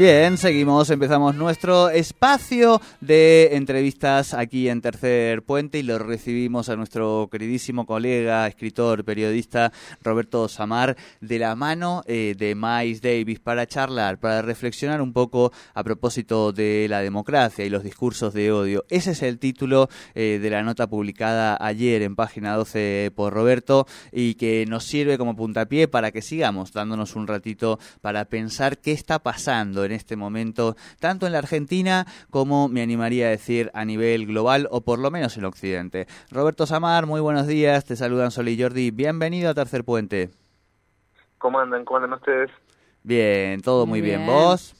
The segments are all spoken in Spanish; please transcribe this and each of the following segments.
Bien, seguimos, empezamos nuestro espacio de entrevistas aquí en Tercer Puente y lo recibimos a nuestro queridísimo colega, escritor, periodista Roberto Samar de la mano eh, de Miles Davis para charlar, para reflexionar un poco a propósito de la democracia y los discursos de odio. Ese es el título eh, de la nota publicada ayer en página 12 por Roberto y que nos sirve como puntapié para que sigamos dándonos un ratito para pensar qué está pasando en este momento, tanto en la Argentina como me animaría a decir a nivel global o por lo menos en Occidente. Roberto Samar, muy buenos días, te saludan Sol y Jordi, bienvenido a Tercer Puente. ¿Cómo andan? ¿Cómo andan ustedes? Bien, todo muy bien. ¿Vos?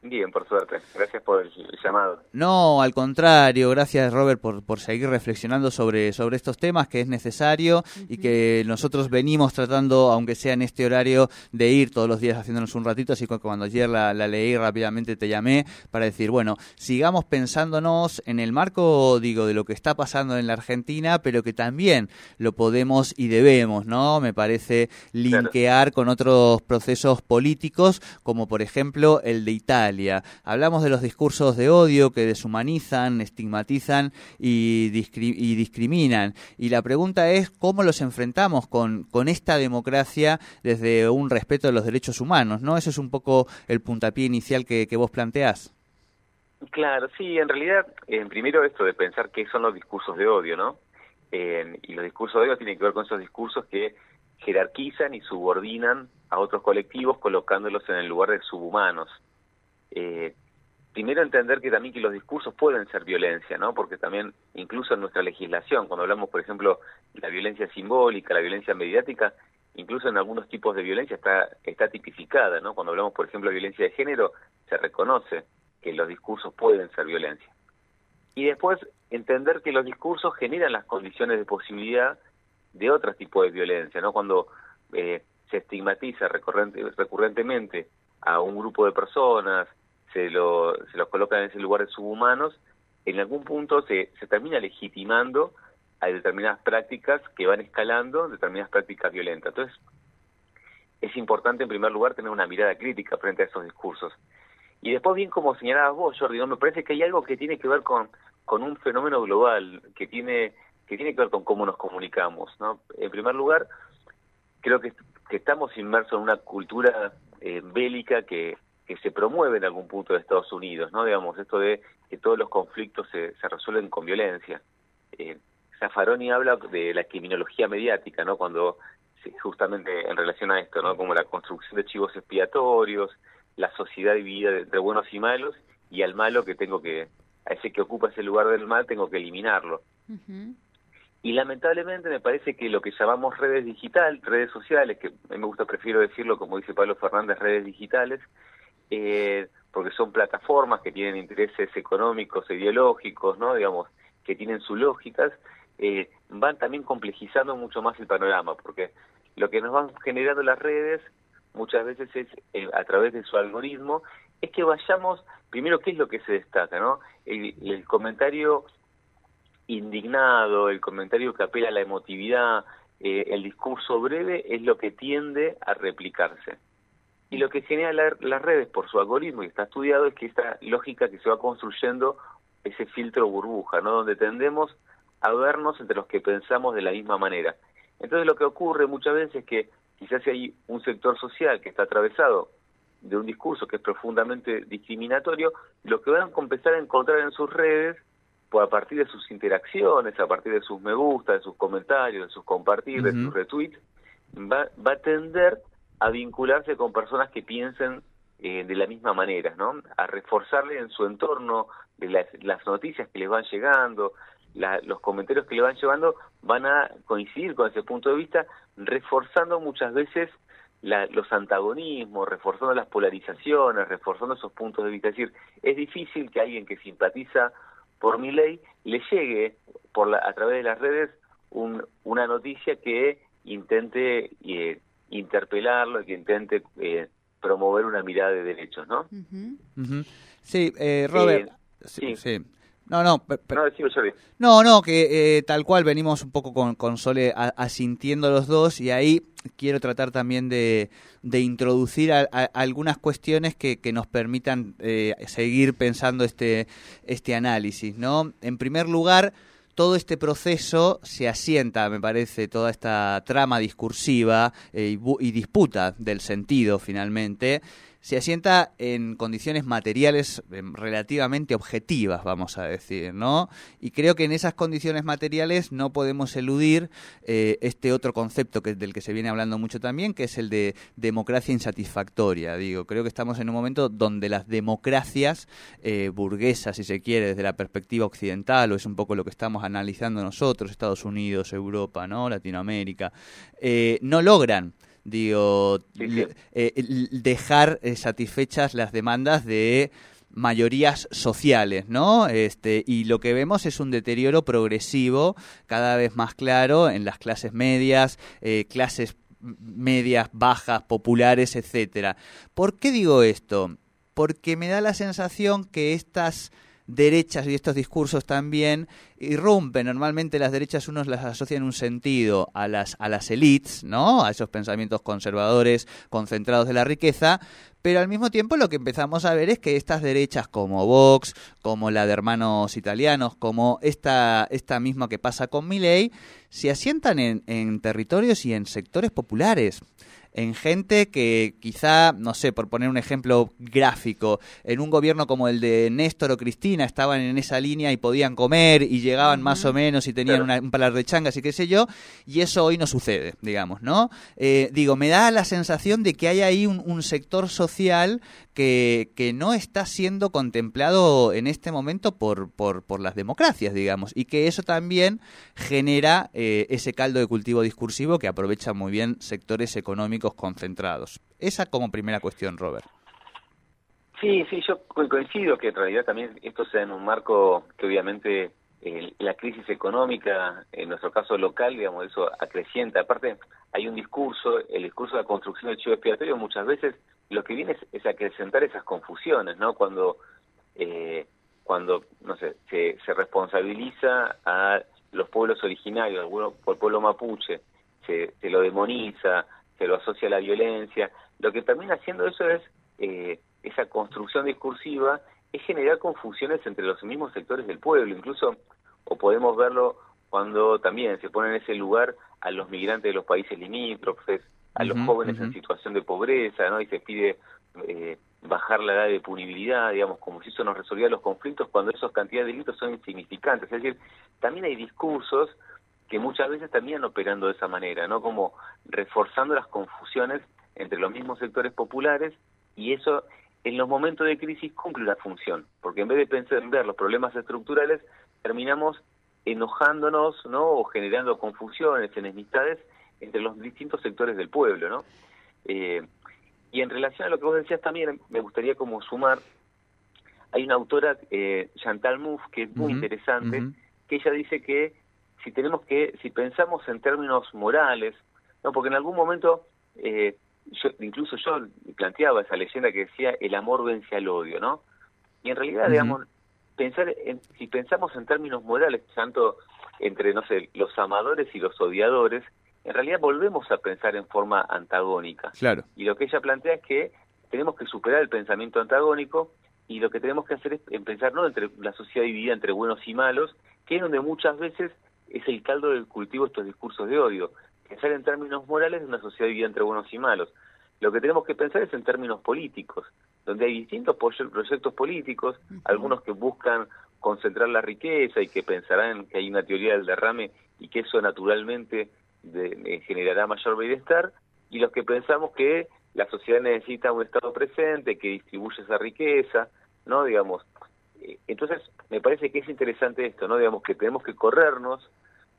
Bien, por suerte. Gracias por el, llamado. No, al contrario. Gracias, Robert, por, por seguir reflexionando sobre, sobre estos temas que es necesario y que nosotros venimos tratando, aunque sea en este horario, de ir todos los días haciéndonos un ratito. Así que cuando ayer la, la leí rápidamente te llamé para decir, bueno, sigamos pensándonos en el marco, digo, de lo que está pasando en la Argentina, pero que también lo podemos y debemos, ¿no? Me parece linkear con otros procesos políticos, como por ejemplo el de Italia Hablamos de los discursos de odio que deshumanizan, estigmatizan y, discriminan. Y la pregunta es cómo los enfrentamos con, esta democracia desde un respeto de los derechos humanos, ¿no? Ese es un poco el puntapié inicial que, que vos planteás. Claro, sí, en realidad, eh, primero esto de pensar qué son los discursos de odio, ¿no? Eh, y los discursos de odio tienen que ver con esos discursos que jerarquizan y subordinan a otros colectivos colocándolos en el lugar de subhumanos eh, primero entender que también que los discursos pueden ser violencia, ¿no? Porque también, incluso en nuestra legislación, cuando hablamos, por ejemplo, de la violencia simbólica, la violencia mediática, incluso en algunos tipos de violencia está, está tipificada, ¿no? Cuando hablamos, por ejemplo, de violencia de género, se reconoce que los discursos pueden ser violencia. Y después, entender que los discursos generan las condiciones de posibilidad de otro tipo de violencia, ¿no? Cuando eh, se estigmatiza recurrente, recurrentemente a un grupo de personas, se, lo, se los coloca en ese lugar de subhumanos, en algún punto se, se termina legitimando a determinadas prácticas que van escalando, determinadas prácticas violentas. Entonces, es importante en primer lugar tener una mirada crítica frente a esos discursos. Y después, bien como señalabas vos, Jordi, me parece que hay algo que tiene que ver con, un fenómeno global, que tiene, que tiene que ver con cómo nos comunicamos. ¿no? En primer lugar, creo que, que estamos inmersos en una cultura eh, bélica que, que se promueve en algún punto de Estados Unidos, ¿no? Digamos, esto de que todos los conflictos se, se resuelven con violencia. Eh, Zaffaroni habla de la criminología mediática, ¿no? Cuando justamente en relación a esto, ¿no? Como la construcción de chivos expiatorios, la sociedad dividida entre buenos y malos, y al malo que tengo que, a ese que ocupa ese lugar del mal, tengo que eliminarlo. Y lamentablemente me parece que lo que llamamos redes digital, redes sociales, que a mí me gusta, prefiero decirlo como dice Pablo Fernández, redes digitales, eh, porque son plataformas que tienen intereses económicos, ideológicos, ¿no? Digamos, que tienen sus lógicas, eh, van también complejizando mucho más el panorama, porque lo que nos van generando las redes muchas veces es, eh, a través de su algoritmo, es que vayamos, primero, ¿qué es lo que se destaca, no? El, el comentario indignado, el comentario que apela a la emotividad, eh, el discurso breve es lo que tiende a replicarse. Y lo que genera las redes por su algoritmo, y está estudiado, es que esta lógica que se va construyendo ese filtro burbuja, ¿no? Donde tendemos a vernos entre los que pensamos de la misma manera. Entonces lo que ocurre muchas veces es que quizás si hay un sector social que está atravesado de un discurso que es profundamente discriminatorio, lo que van a empezar a encontrar en sus redes, pues a partir de sus interacciones, a partir de sus me gusta, de sus comentarios, de sus compartir, de sus retweets, va, va a tender a vincularse con personas que piensen eh, de la misma manera, ¿no? A reforzarle en su entorno de las, noticias que les van llegando, los comentarios que le van llevando van a coincidir con ese punto de vista, reforzando muchas veces los antagonismos, reforzando las polarizaciones, reforzando esos puntos de vista. Es decir, es difícil que alguien que simpatiza por mi ley le llegue por la, a través de las redes un, una noticia que intente eh, interpelarlo, que intente eh, promover una mirada de derechos, ¿no? Sí, Robert. sí. sí. No, no, no, no, no, que eh, tal cual venimos un poco con, con Sole asintiendo los dos y ahí quiero tratar también de, de introducir algunas cuestiones que, que nos permitan eh, seguir pensando este, este análisis, ¿no? En primer lugar, todo este proceso se asienta, me parece, toda esta trama discursiva eh, y, disputa del sentido, finalmente, se asienta en condiciones materiales em, relativamente objetivas, vamos a decir, ¿no? Y creo que en esas condiciones materiales no podemos eludir eh, este otro concepto que, del que se viene hablando mucho también, que es el de democracia insatisfactoria. Digo, creo que estamos en un momento donde las democracias eh, burguesas, si se quiere, desde la perspectiva occidental, o es un poco lo que estamos analizando nosotros, Estados Unidos, Europa, ¿no? Latinoamérica, eh, no logran digo, eh, dejar eh, satisfechas las demandas de mayorías sociales, ¿no? Este, y lo que vemos es un deterioro progresivo cada vez más claro en las clases medias, eh, clases medias, bajas, populares, etcétera. ¿Por qué digo esto? Porque me da la sensación que estas derechas y estos discursos también irrumpen. Normalmente las derechas unos las asocian un sentido a las, a las elites, ¿no? A esos pensamientos conservadores concentrados de la riqueza, pero al mismo tiempo lo que empezamos a ver es que estas derechas como Vox, como la de hermanos italianos, como esta, esta misma que pasa con Milley, se asientan en, en territorios y en sectores populares en gente que quizá, no sé, por poner un ejemplo gráfico, en un gobierno como el de Néstor o Cristina estaban en esa línea y podían comer y llegaban más o menos y tenían un palar de changas y qué sé yo, y eso hoy no sucede, digamos, ¿no? Eh, digo, me da la sensación de que hay ahí un, sector social que, que, no está siendo contemplado en este momento por, por, por las democracias, digamos, y que eso también genera eh, ese caldo de cultivo discursivo que aprovecha muy bien sectores económicos concentrados. Esa como primera cuestión, Robert. Sí, sí, yo coincido que en realidad también esto sea en un marco que obviamente la crisis económica, en nuestro caso local, digamos, eso acrecienta. Aparte, hay un discurso, el discurso de la construcción del chivo expiatorio, muchas veces lo que viene es, acrecentar esas confusiones, ¿no? Cuando, eh, cuando no sé, se, se responsabiliza a los pueblos originarios, algunos por pueblo mapuche, se, se lo demoniza, se lo asocia a la violencia. Lo que termina haciendo eso es, eh, esa construcción discursiva, es generar confusiones entre los mismos sectores del pueblo, incluso, o podemos verlo cuando también se pone en ese lugar a los migrantes de los países limítrofes, a los jóvenes en situación de pobreza, ¿no? Y se pide eh, bajar la edad de punibilidad, digamos, como si eso nos resolviera los conflictos cuando esas cantidades de delitos son insignificantes. Es decir, también hay discursos que muchas veces terminan operando de esa manera, ¿no? Como reforzando las confusiones entre los mismos sectores populares y eso en los momentos de crisis cumple la función, porque en vez de pensar en ver los problemas estructurales, terminamos enojándonos, ¿no? O generando confusiones, enemistades entre los distintos sectores del pueblo, ¿no? Eh, y en relación a lo que vos decías también, me gustaría como sumar, hay una autora, eh, Chantal Mouffe, que es muy interesante, que ella dice que si tenemos que, si pensamos en términos morales, no, porque en algún momento, eh, yo, incluso yo planteaba esa leyenda que decía el amor vence al odio, ¿no? Y en realidad, digamos, pensar en, si pensamos en términos morales, tanto entre, no sé, los amadores y los odiadores, en realidad volvemos a pensar en forma antagónica. Claro. Y lo que ella plantea es que tenemos que superar el pensamiento antagónico y lo que tenemos que hacer es pensar no entre la sociedad dividida entre buenos y malos, que es donde muchas veces es el caldo del cultivo estos discursos de odio. Pensar en términos morales de una sociedad dividida entre buenos y malos. Lo que tenemos que pensar es en términos políticos, donde hay distintos proyectos políticos, algunos que buscan concentrar la riqueza y que pensarán que hay una teoría del derrame y que eso naturalmente eh, generará mayor bienestar, y los que pensamos que la sociedad necesita un Estado presente que distribuya esa riqueza, ¿no? Digamos, entonces, me parece que es interesante esto, ¿no? Digamos que tenemos que corrernos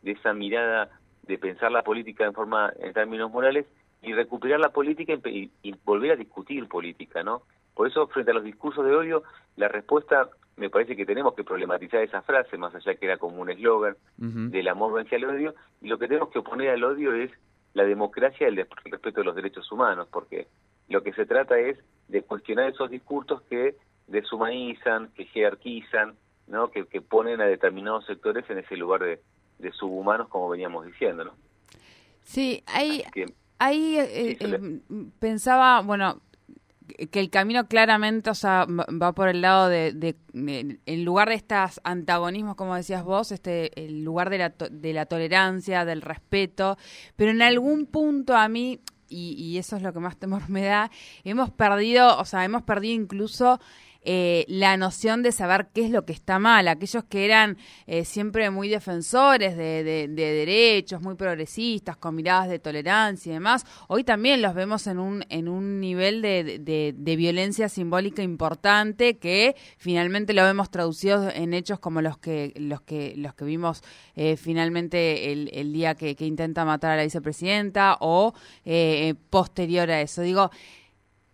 de esa mirada de pensar la política en forma, en términos morales, y recuperar la política y, volver a discutir política, ¿no? Por eso, frente a los discursos de odio, la respuesta, me parece que tenemos que problematizar esa frase, más allá que era como un eslogan, del amor vence al odio, y lo que tenemos que oponer al odio es la democracia y el respeto de los derechos humanos, porque lo que se trata es de cuestionar esos discursos que deshumanizan, que jerarquizan, ¿no? que, ponen a determinados sectores en ese lugar de, subhumanos, como veníamos diciendo. ¿no? Sí, ahí, ahí eh, eh, pensaba, bueno, que el camino claramente o sea, va por el lado de, en lugar de estos antagonismos, como decías vos, este, el lugar de la, de la tolerancia, del respeto, pero en algún punto a mí, y, y eso es lo que más temor me da, hemos perdido, o sea, hemos perdido incluso eh, la noción de saber qué es lo que está mal. Aquellos que eran eh, siempre muy defensores de, derechos, muy progresistas, con miradas de tolerancia y demás, hoy también los vemos en un, en un nivel de, violencia simbólica importante que finalmente lo vemos traducido en hechos como los que, los que, los que vimos eh, finalmente el, día que, intenta matar a la vicepresidenta o posterior a eso. Digo,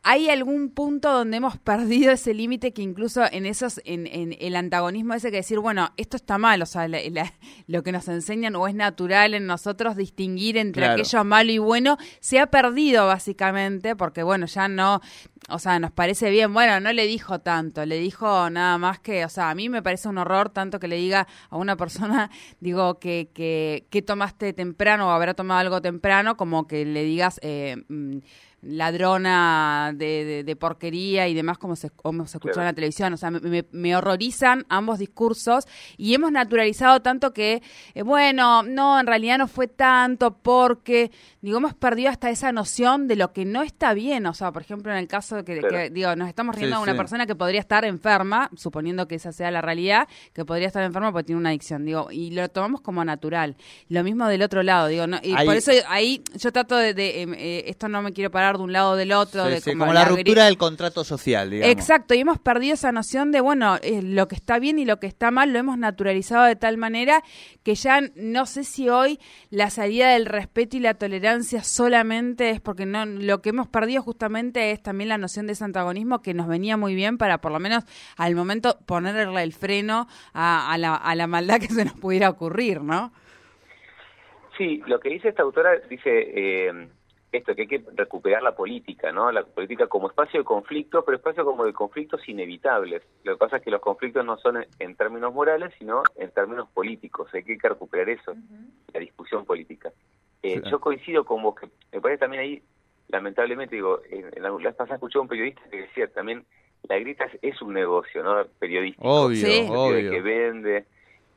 ¿Hay algún punto donde hemos perdido ese límite que incluso en esos, en, el antagonismo ese que decir, bueno, esto está mal, o sea, lo que nos enseñan o es natural en nosotros distinguir entre aquello malo y bueno, se ha perdido básicamente porque bueno, ya no, o sea, nos parece bien, bueno, no le dijo tanto, le dijo nada más que, o sea, a mí me parece un horror tanto que le diga a una persona, digo, que, que, que tomaste temprano o habrá tomado algo temprano, como que le digas... Eh, mm, ladrona de, de, porquería y demás como se, como se escuchó en la televisión. O sea, me, horrorizan ambos discursos y hemos naturalizado tanto que, eh, bueno, no, en realidad no fue tanto porque, digo, hemos perdido hasta esa noción de lo que no está bien. O sea, por ejemplo, en el caso de que, digo, nos estamos riendo de una persona que podría estar enferma, suponiendo que esa sea la realidad, que podría estar enferma porque tiene una adicción, digo, y lo tomamos como natural. Lo mismo del otro lado, digo, no, y por eso ahí yo trato de, em, eh, esto no me quiero parar de un lado o del otro. de como, la, ruptura del contrato social, digamos. Exacto, y hemos perdido esa noción de, bueno, eh, lo que está bien y lo que está mal lo hemos naturalizado de tal manera que ya no sé si hoy la salida del respeto y la tolerancia solamente es porque no lo que hemos perdido justamente es también la noción de ese antagonismo que nos venía muy bien para por lo menos al momento ponerle el freno a, la, a la maldad que se nos pudiera ocurrir, ¿no? Sí, lo que dice esta autora dice eh, esto, que hay que recuperar la política, ¿no? La política como espacio de conflicto, pero espacio como de conflictos inevitables. Lo que pasa es que los conflictos no son en, términos morales, sino en términos políticos. Hay que recuperar eso, la discusión política. Eh, yo coincido con vos, que me parece también ahí, lamentablemente, digo, en, la vez pasada escuché a un periodista que decía también, la grita es, un negocio, ¿no? Periodístico. Obvio, obvio. Que vende.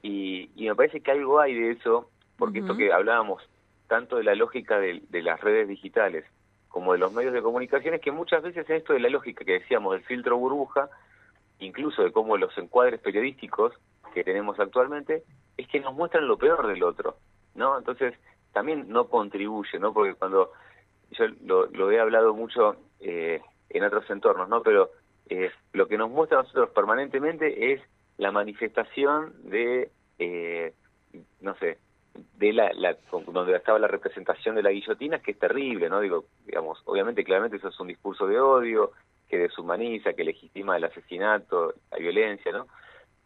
Y, me parece que algo hay de eso, porque esto que hablábamos tanto de la lógica de, las redes digitales como de los medios de comunicación es que muchas veces esto de la lógica que decíamos del filtro burbuja, incluso de cómo los encuadres periodísticos que tenemos actualmente, es que nos muestran lo peor del otro, ¿no? Entonces, también no contribuye, ¿no? Porque cuando yo lo, he hablado mucho eh, en otros entornos, ¿no? Pero eh, lo que nos muestra a nosotros permanentemente es la manifestación de, eh, no sé, de la, donde estaba la representación de la guillotina, que es terrible, ¿no? Digo, digamos, obviamente, claramente eso es un discurso de odio, que deshumaniza, que legitima el asesinato, la violencia, ¿no?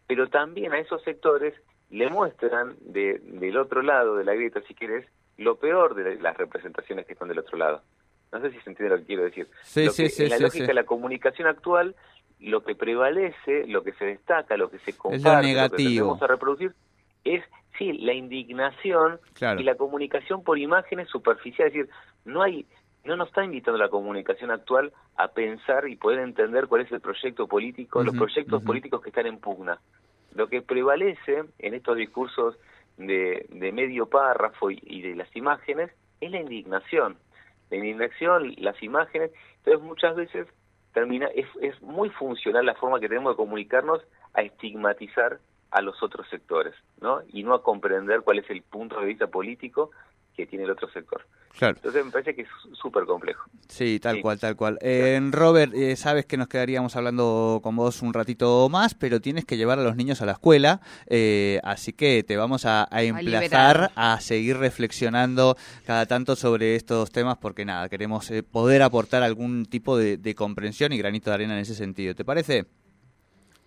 Pero también a esos sectores le muestran de, del otro lado de la grieta, si quieres, lo peor de las representaciones que están del otro lado. No sé si se entiende lo que quiero decir. Sí, sí, sí, en la lógica de la comunicación actual, lo que prevalece, lo que se destaca, lo que se comparte, lo, que vamos a reproducir, es sí, la indignación y la comunicación por imágenes superficiales, es decir, no hay no nos está invitando la comunicación actual a pensar y poder entender cuál es el proyecto político, los proyectos políticos que están en pugna. Lo que prevalece en estos discursos de, de medio párrafo y, de las imágenes es la indignación. La indignación, las imágenes, entonces muchas veces termina es, es muy funcional la forma que tenemos de comunicarnos a estigmatizar a los otros sectores, ¿no? Y no a comprender cuál es el punto de vista político que tiene el otro sector. Claro. Entonces me parece que es súper complejo. Sí, tal cual, tal cual. Eh, Robert, eh, sabes que nos quedaríamos hablando con vos un ratito más, pero tienes que llevar a los niños a la escuela, eh, así que te vamos a, emplazar a, seguir reflexionando cada tanto sobre estos temas, porque nada, queremos eh, poder aportar algún tipo de, de comprensión y granito de arena en ese sentido. ¿Te parece?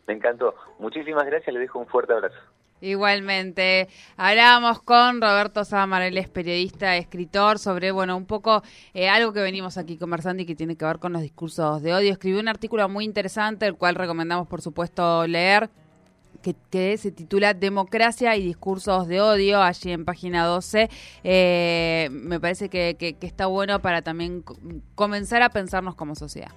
Me encantó. Muchísimas gracias, le dejo un fuerte abrazo. Igualmente. Hablábamos con Roberto Samarel, es periodista, escritor, sobre, bueno, un poco eh, algo que venimos aquí conversando y que tiene que ver con los discursos de odio. Escribió un artículo muy interesante, el cual recomendamos, por supuesto, leer. Que, se titula Democracia y discursos de odio, allí en página 12. Eh, me parece que está bueno para también comenzar a pensarnos como sociedad.